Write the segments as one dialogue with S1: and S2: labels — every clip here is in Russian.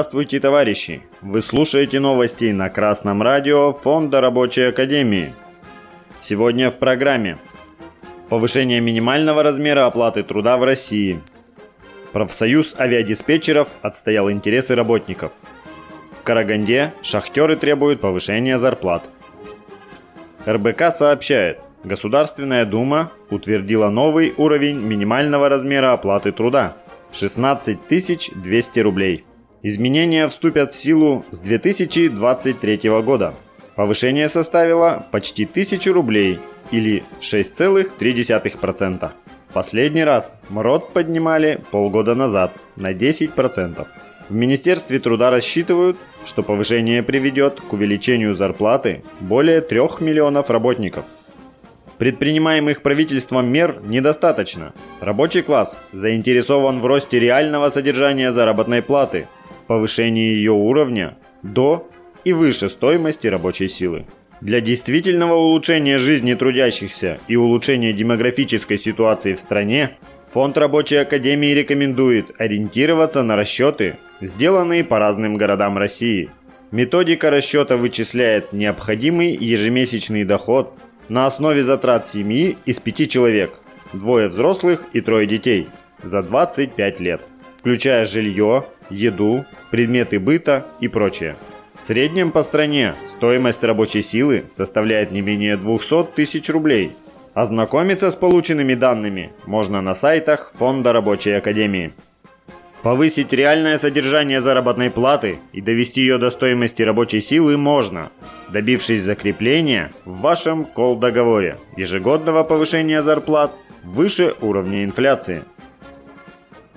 S1: Здравствуйте, товарищи! Вы слушаете новости на Красном радио Фонда Рабочей Академии. Сегодня в программе Повышение минимального размера оплаты труда в России. Профсоюз авиадиспетчеров отстоял интересы работников. В Караганде шахтеры требуют повышения зарплат. РБК сообщает, Государственная Дума утвердила новый уровень минимального размера оплаты труда – 16 200 рублей. Изменения вступят в силу с 2023 года. Повышение составило почти 1000 рублей или 6,3%. Последний раз МРОД поднимали полгода назад на 10%. В Министерстве труда рассчитывают, что повышение приведет к увеличению зарплаты более 3 миллионов работников. Предпринимаемых правительством мер недостаточно. Рабочий класс заинтересован в росте реального содержания заработной платы – повышении ее уровня до и выше стоимости рабочей силы. Для действительного улучшения жизни трудящихся и улучшения демографической ситуации в стране Фонд рабочей академии рекомендует ориентироваться на расчеты, сделанные по разным городам России. Методика расчета вычисляет необходимый ежемесячный доход на основе затрат семьи из пяти человек, двое взрослых и трое детей, за 25 лет, включая жилье, еду, предметы быта и прочее. В среднем по стране стоимость рабочей силы составляет не менее 200 тысяч рублей. Ознакомиться с полученными данными можно на сайтах Фонда рабочей академии. Повысить реальное содержание заработной платы и довести ее до стоимости рабочей силы можно, добившись закрепления в вашем кол-договоре ежегодного повышения зарплат выше уровня инфляции.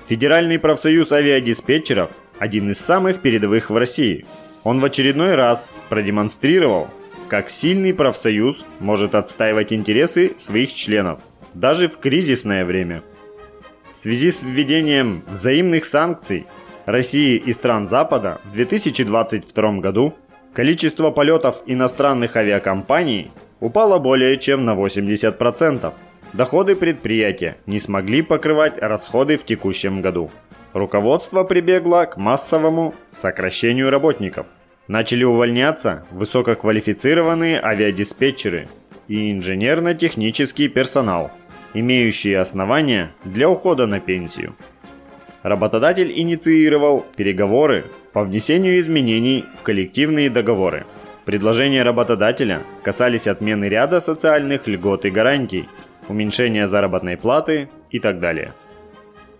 S1: Федеральный профсоюз авиадиспетчеров – один из самых передовых в России. Он в очередной раз продемонстрировал, как сильный профсоюз может отстаивать интересы своих членов, даже в кризисное время. В связи с введением взаимных санкций России и стран Запада в 2022 году количество полетов иностранных авиакомпаний упало более чем на 80%. Доходы предприятия не смогли покрывать расходы в текущем году. Руководство прибегло к массовому сокращению работников. Начали увольняться высококвалифицированные авиадиспетчеры и инженерно-технический персонал, имеющие основания для ухода на пенсию. Работодатель инициировал переговоры по внесению изменений в коллективные договоры. Предложения работодателя касались отмены ряда социальных льгот и гарантий, уменьшение заработной платы и так далее.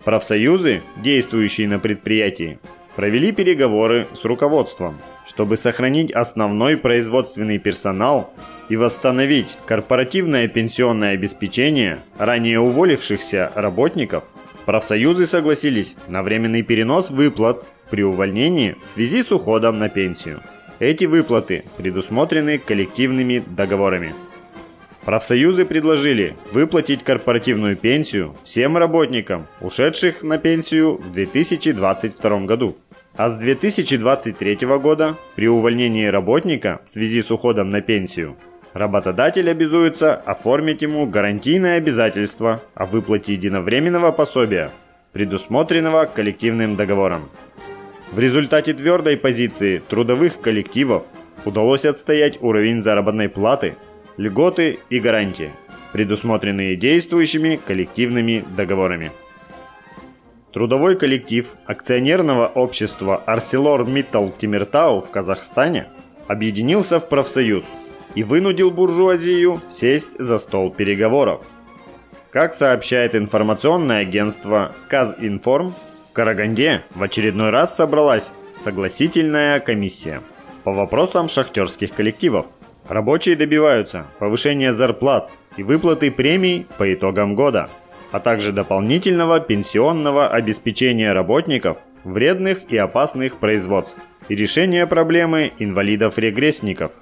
S1: Профсоюзы, действующие на предприятии, провели переговоры с руководством, чтобы сохранить основной производственный персонал и восстановить корпоративное пенсионное обеспечение ранее уволившихся работников. Профсоюзы согласились на временный перенос выплат при увольнении в связи с уходом на пенсию. Эти выплаты предусмотрены коллективными договорами. Профсоюзы предложили выплатить корпоративную пенсию всем работникам, ушедших на пенсию в 2022 году. А с 2023 года при увольнении работника в связи с уходом на пенсию работодатель обязуется оформить ему гарантийное обязательство о выплате единовременного пособия, предусмотренного коллективным договором. В результате твердой позиции трудовых коллективов удалось отстоять уровень заработной платы – льготы и гарантии, предусмотренные действующими коллективными договорами. Трудовой коллектив акционерного общества ArcelorMittal Тимиртау в Казахстане объединился в профсоюз и вынудил буржуазию сесть за стол переговоров. Как сообщает информационное агентство Казинформ, в Караганде в очередной раз собралась согласительная комиссия по вопросам шахтерских коллективов. Рабочие добиваются повышения зарплат и выплаты премий по итогам года, а также дополнительного пенсионного обеспечения работников вредных и опасных производств и решения проблемы инвалидов-регрессников.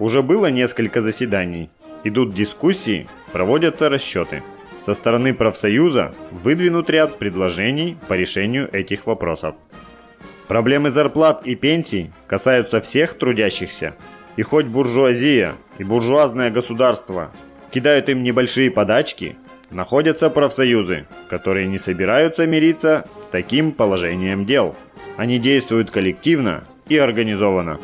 S1: Уже было несколько заседаний, идут дискуссии, проводятся расчеты. Со стороны профсоюза выдвинут ряд предложений по решению этих вопросов. Проблемы зарплат и пенсий касаются всех трудящихся, и хоть буржуазия и буржуазное государство кидают им небольшие подачки, находятся профсоюзы, которые не собираются мириться с таким положением дел. Они действуют коллективно и организованно.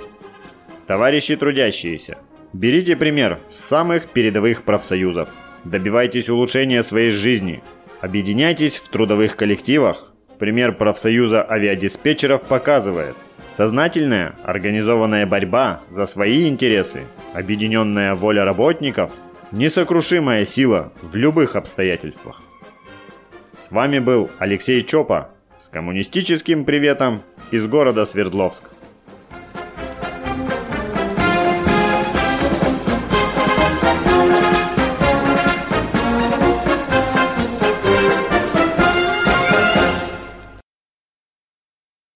S1: Товарищи трудящиеся, берите пример с самых передовых профсоюзов. Добивайтесь улучшения своей жизни. Объединяйтесь в трудовых коллективах. Пример профсоюза авиадиспетчеров показывает, Сознательная, организованная борьба за свои интересы, объединенная воля работников – несокрушимая сила в любых обстоятельствах. С вами был Алексей Чопа с коммунистическим приветом из города Свердловск.